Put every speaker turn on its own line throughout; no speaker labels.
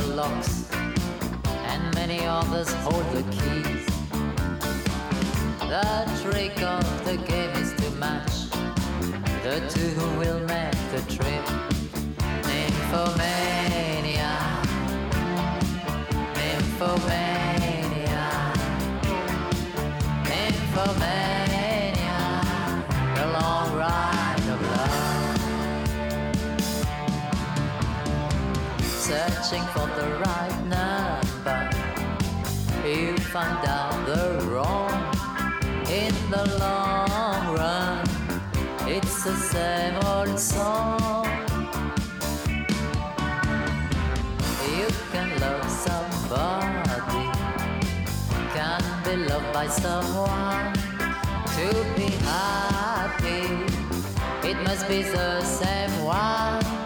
the locks, and many others hold the key. be loved by someone, to be happy, it must be the same one.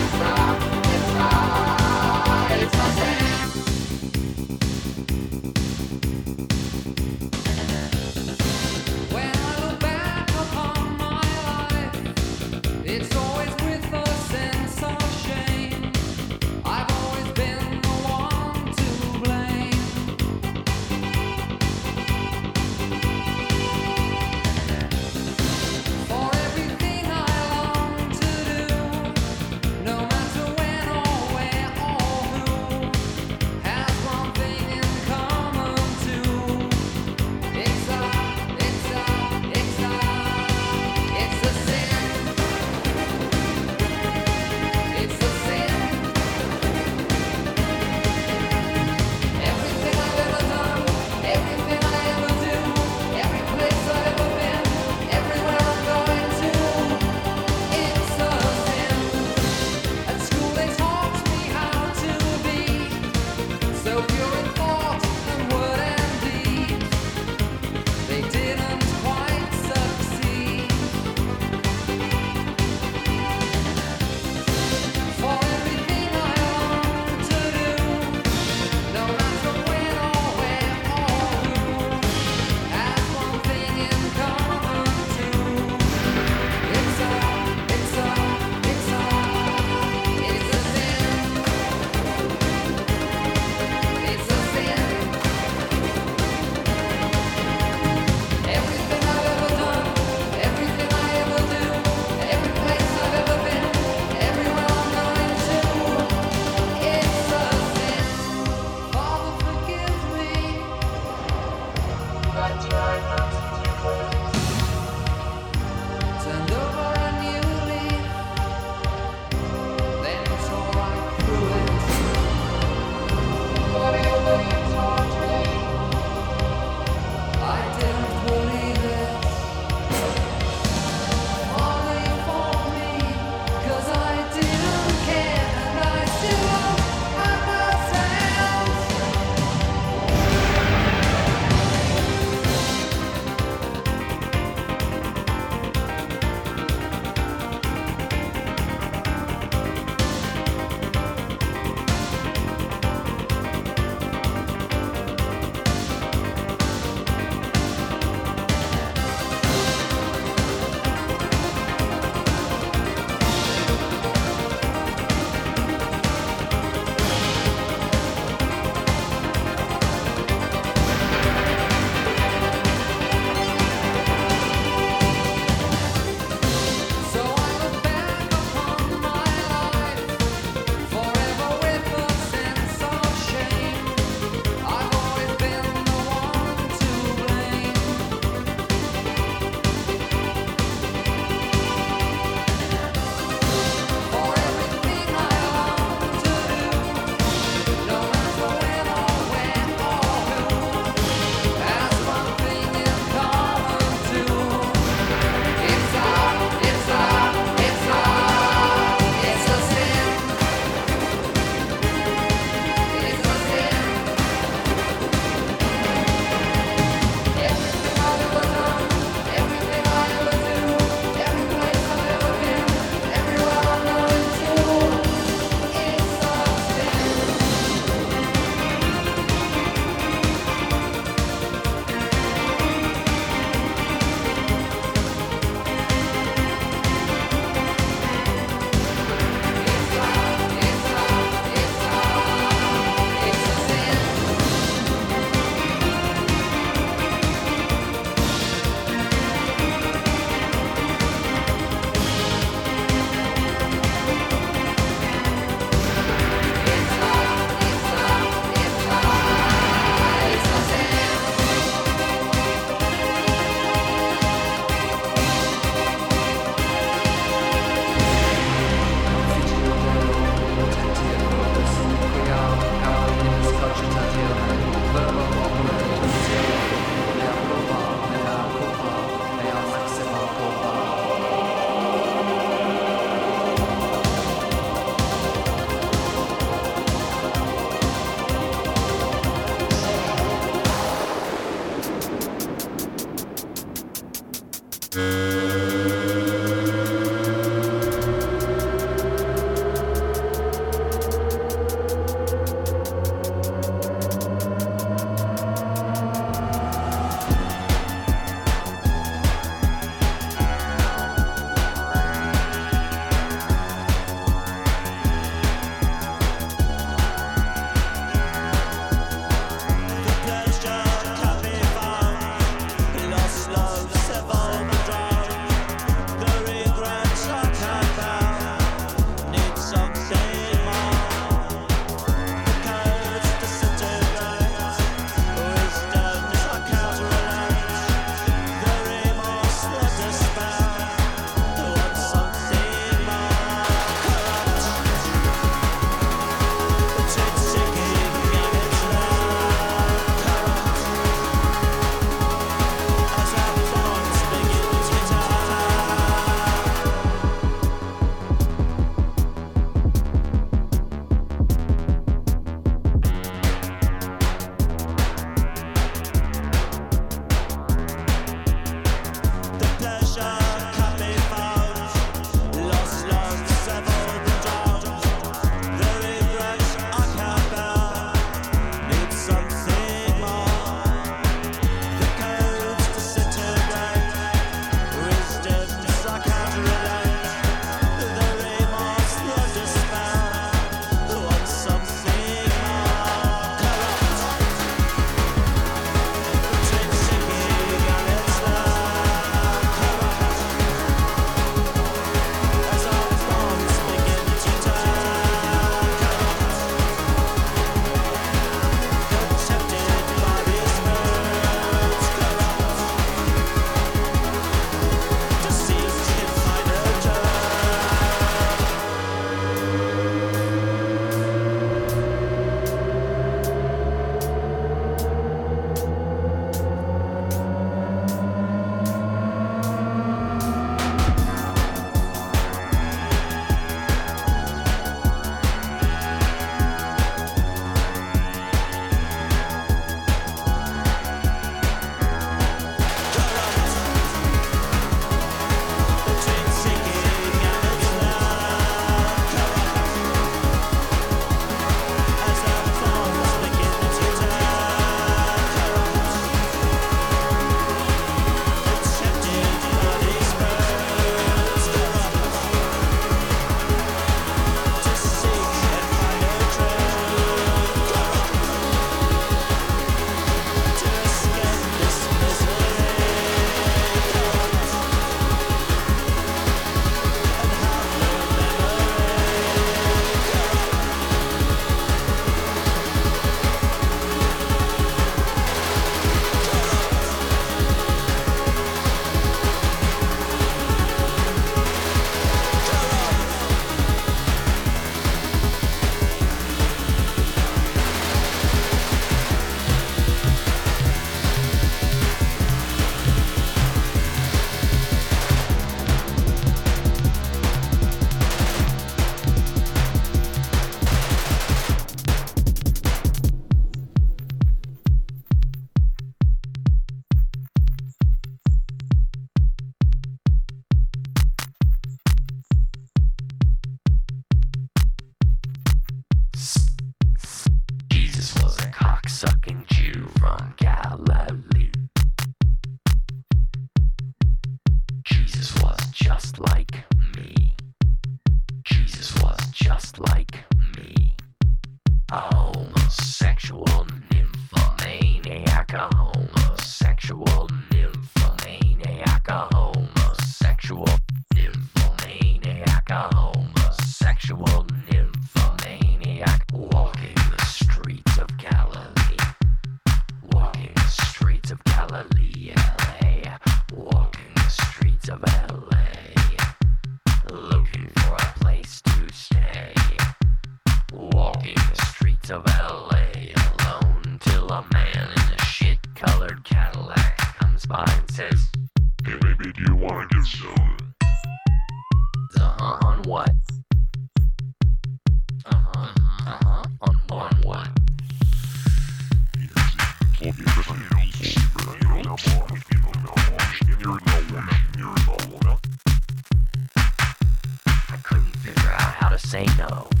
say no.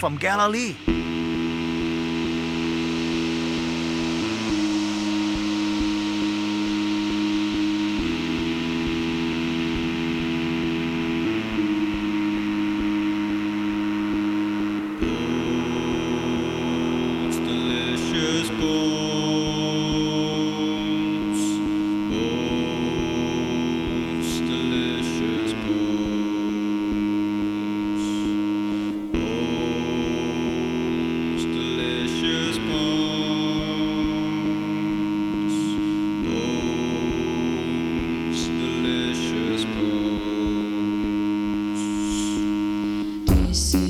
From Galilee.
see.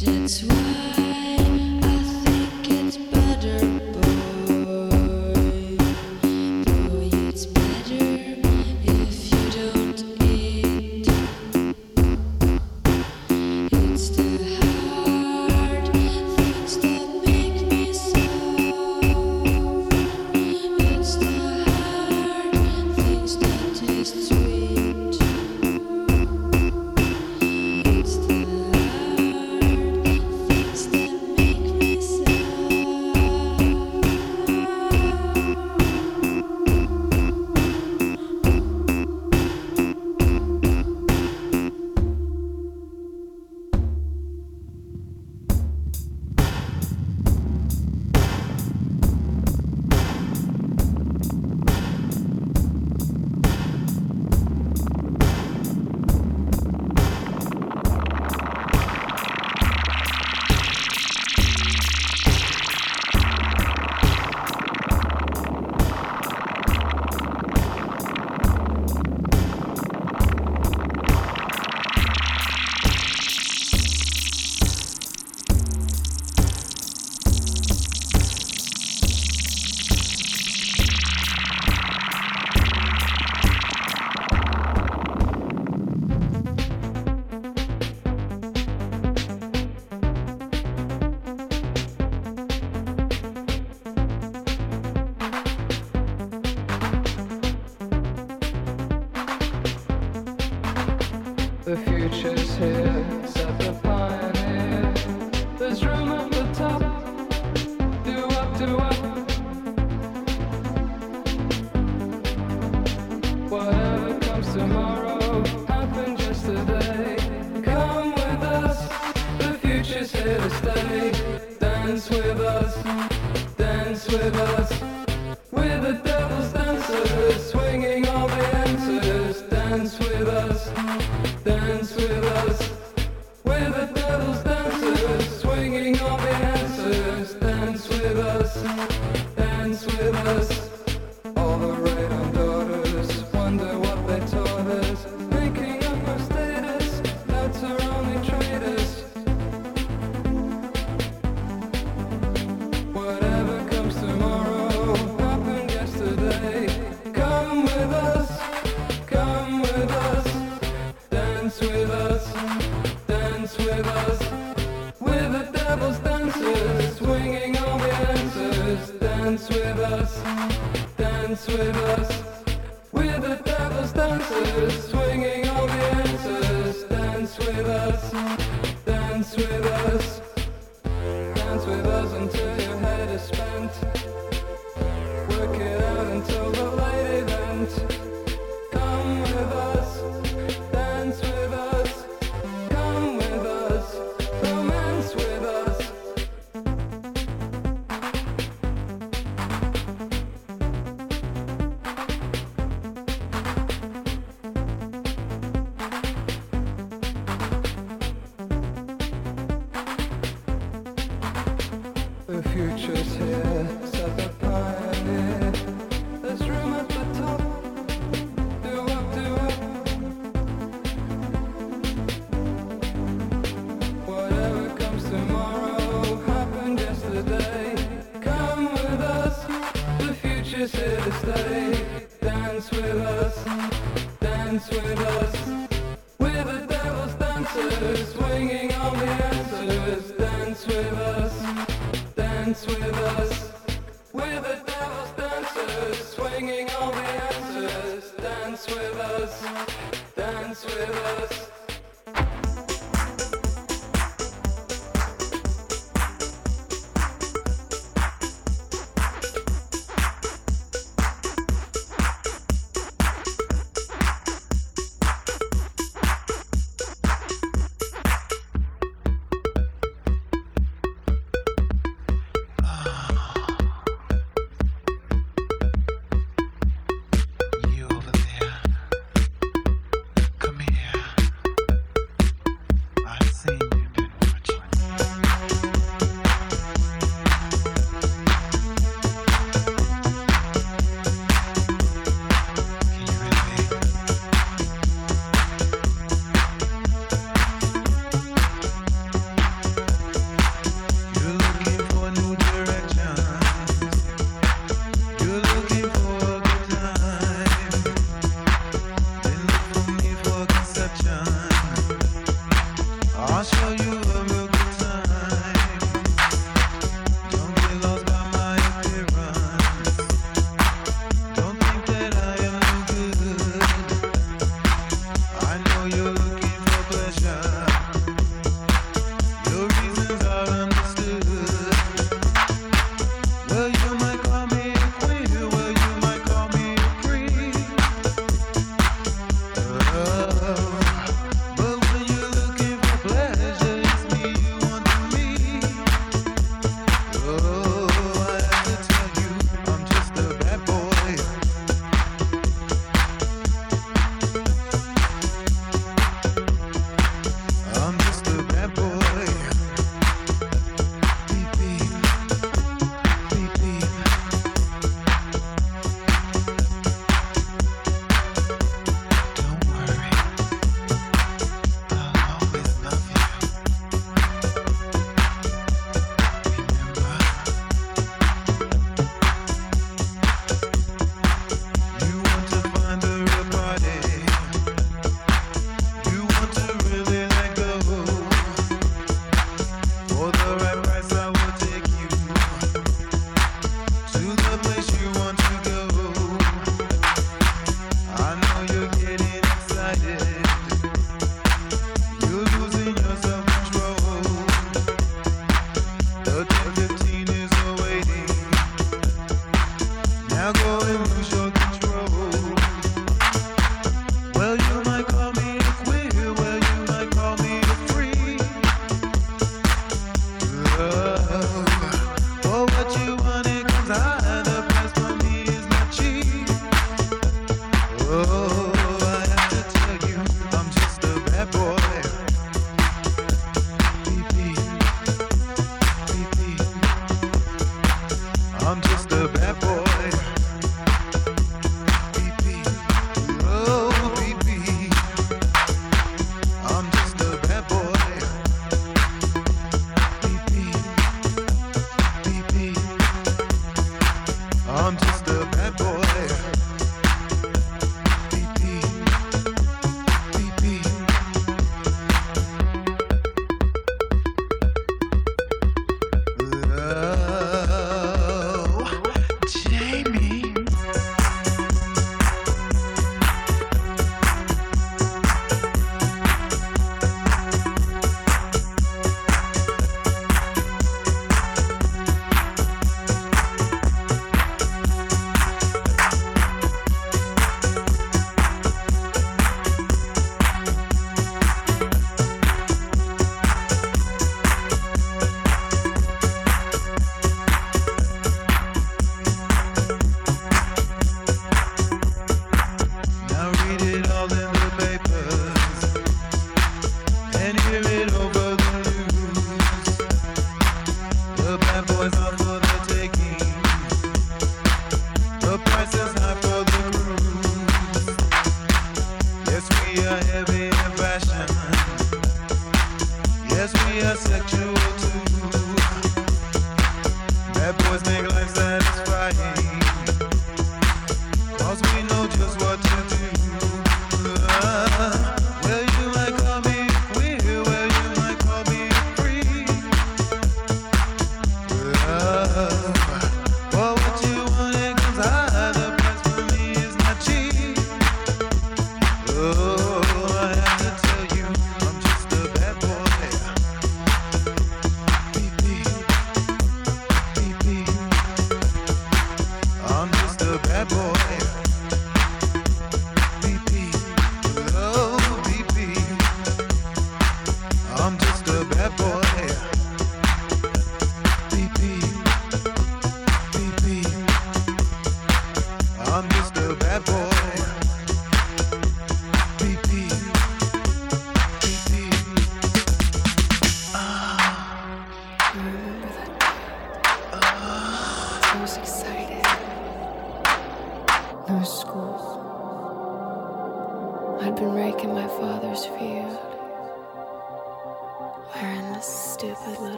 it's why river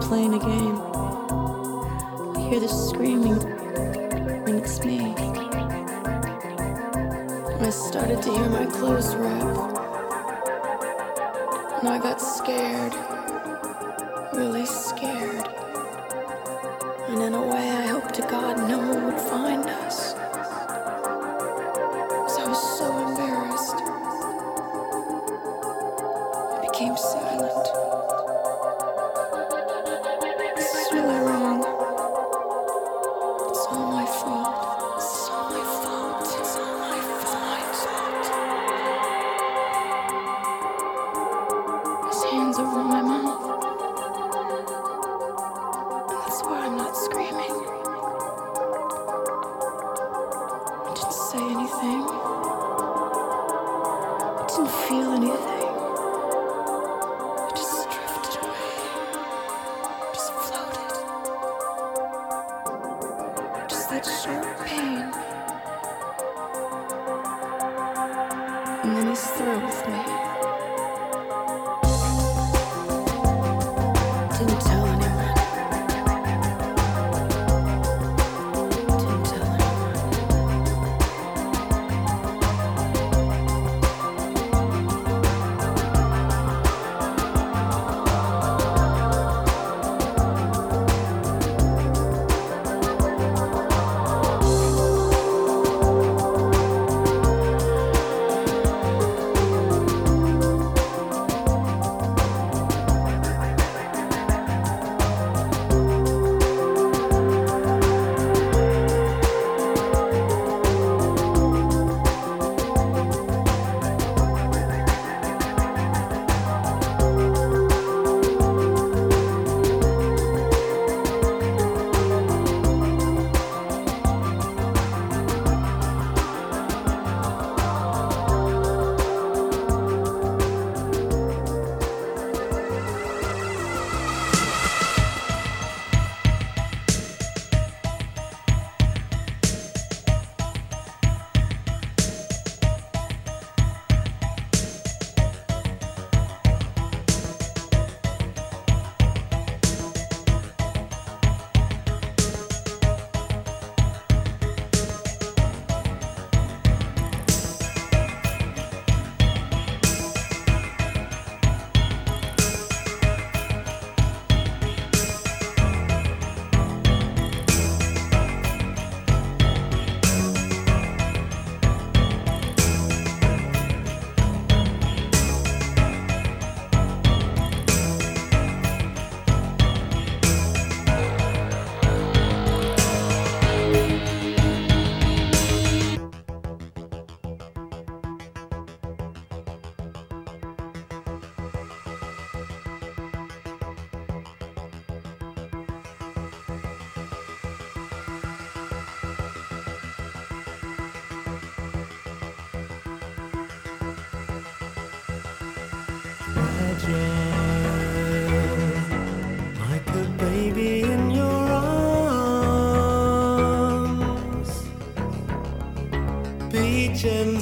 playing a game. I hear the screaming, and it's me. And I started to hear my clothes rip, and I got scared, really scared.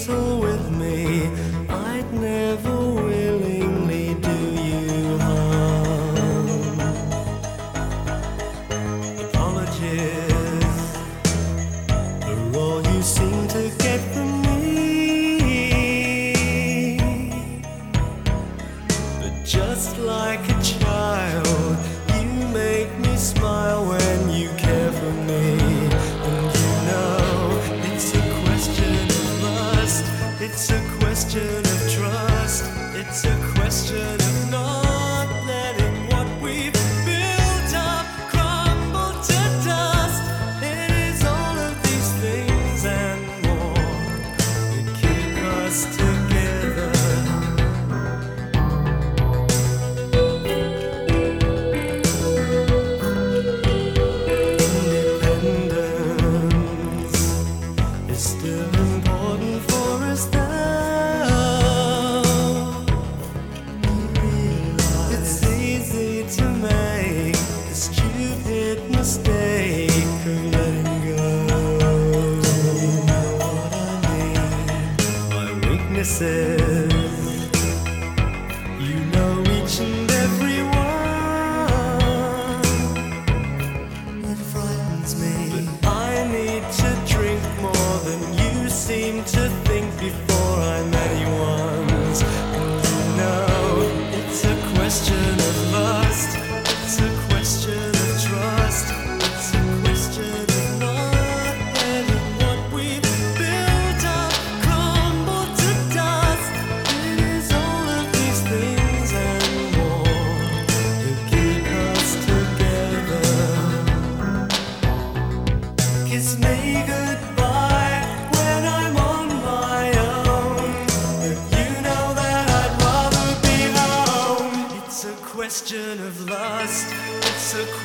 with me.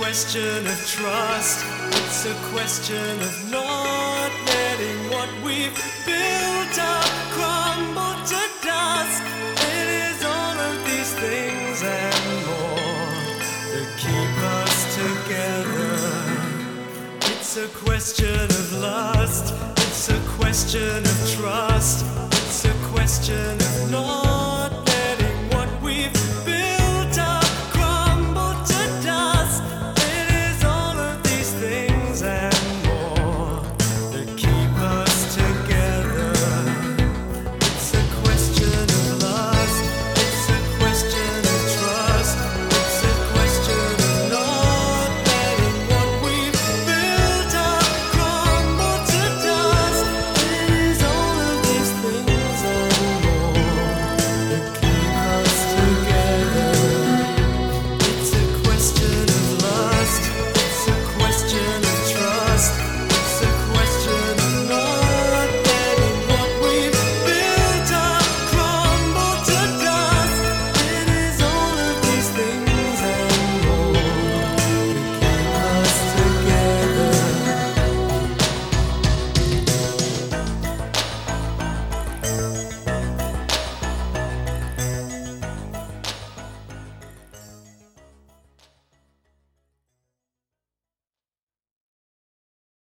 Question of trust. It's a question of not letting what we've built up crumble to dust. It is all of these things and more that keep us together. It's a question of lust. It's a question of trust. It's a question